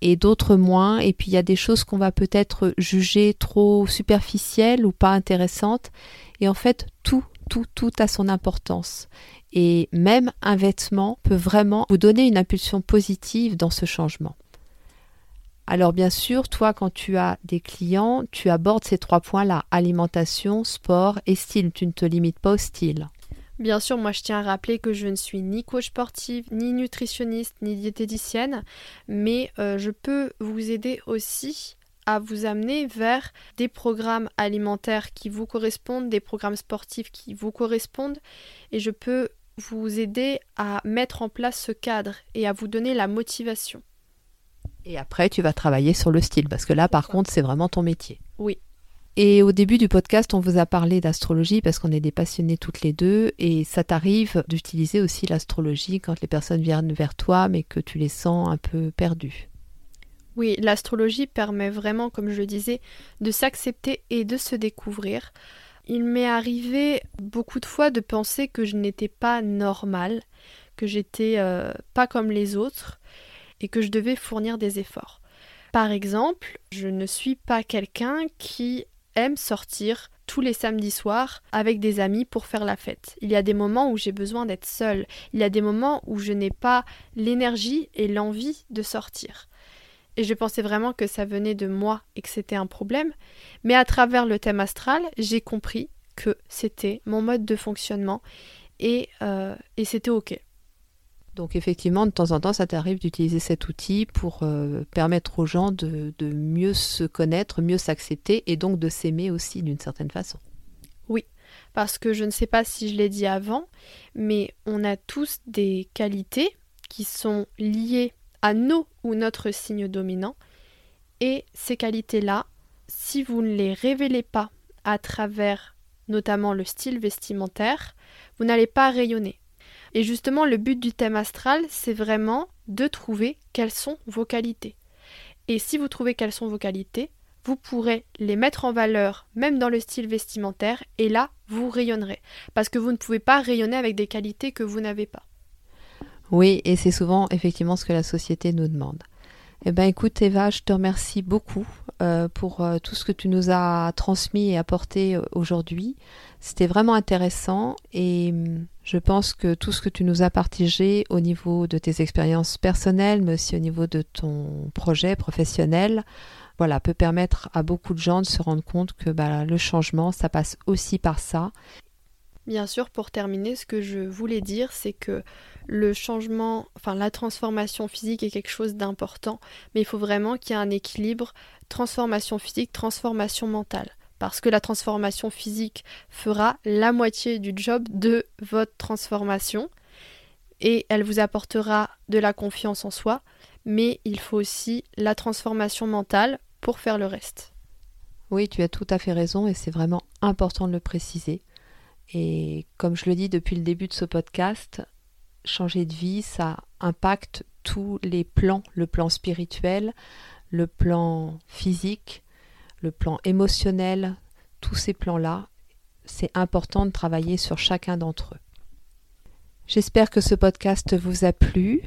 et d'autres moins, et puis il y a des choses qu'on va peut-être juger trop superficielles ou pas intéressantes, et en fait, tout, tout, tout a son importance. Et même un vêtement peut vraiment vous donner une impulsion positive dans ce changement. Alors bien sûr, toi, quand tu as des clients, tu abordes ces trois points-là, alimentation, sport et style. Tu ne te limites pas au style. Bien sûr, moi je tiens à rappeler que je ne suis ni coach sportive, ni nutritionniste, ni diététicienne, mais euh, je peux vous aider aussi à vous amener vers des programmes alimentaires qui vous correspondent, des programmes sportifs qui vous correspondent, et je peux vous aider à mettre en place ce cadre et à vous donner la motivation. Et après, tu vas travailler sur le style, parce que là, par contre, c'est vraiment ton métier. Oui. Et au début du podcast, on vous a parlé d'astrologie parce qu'on est des passionnés toutes les deux et ça t'arrive d'utiliser aussi l'astrologie quand les personnes viennent vers toi mais que tu les sens un peu perdus. Oui, l'astrologie permet vraiment, comme je le disais, de s'accepter et de se découvrir. Il m'est arrivé beaucoup de fois de penser que je n'étais pas normale, que j'étais euh, pas comme les autres et que je devais fournir des efforts. Par exemple, je ne suis pas quelqu'un qui aime sortir tous les samedis soirs avec des amis pour faire la fête. Il y a des moments où j'ai besoin d'être seule. Il y a des moments où je n'ai pas l'énergie et l'envie de sortir. Et je pensais vraiment que ça venait de moi et que c'était un problème. Mais à travers le thème astral, j'ai compris que c'était mon mode de fonctionnement et, euh, et c'était OK. Donc effectivement, de temps en temps, ça t'arrive d'utiliser cet outil pour euh, permettre aux gens de, mieux se connaître, mieux s'accepter et donc de s'aimer aussi d'une certaine façon. Oui, parce que je ne sais pas si je l'ai dit avant, mais on a tous des qualités qui sont liées à nos ou notre signe dominant. Et ces qualités-là, si vous ne les révélez pas à travers notamment le style vestimentaire, vous n'allez pas rayonner. Et justement, le but du thème astral, c'est vraiment de trouver quelles sont vos qualités. Et si vous trouvez quelles sont vos qualités, vous pourrez les mettre en valeur même dans le style vestimentaire et là, vous rayonnerez. Parce que vous ne pouvez pas rayonner avec des qualités que vous n'avez pas. Oui, et c'est souvent effectivement ce que la société nous demande. Eh bien écoute Eva, je te remercie beaucoup euh, pour euh, tout ce que tu nous as transmis et apporté euh, aujourd'hui. C'était vraiment intéressant et hum, je pense que tout ce que tu nous as partagé au niveau de tes expériences personnelles, mais aussi au niveau de ton projet professionnel, voilà, peut permettre à beaucoup de gens de se rendre compte que bah, le changement, ça passe aussi par ça. Bien sûr, pour terminer, ce que je voulais dire, c'est que le changement, enfin la transformation physique est quelque chose d'important, mais il faut vraiment qu'il y ait un équilibre transformation physique, transformation mentale parce que la transformation physique fera la moitié du job de votre transformation et elle vous apportera de la confiance en soi, mais il faut aussi la transformation mentale pour faire le reste. Oui, tu as tout à fait raison et c'est vraiment important de le préciser. Et comme je le dis depuis le début de ce podcast, changer de vie, ça impacte tous les plans, le plan spirituel, le plan physique, le plan émotionnel, tous ces plans-là, c'est important de travailler sur chacun d'entre eux. J'espère que ce podcast vous a plu.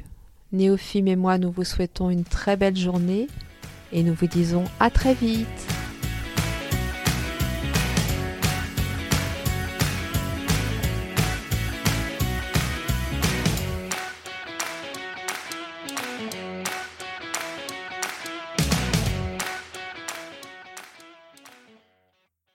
Néophime et moi, nous vous souhaitons une très belle journée et nous vous disons à très vite.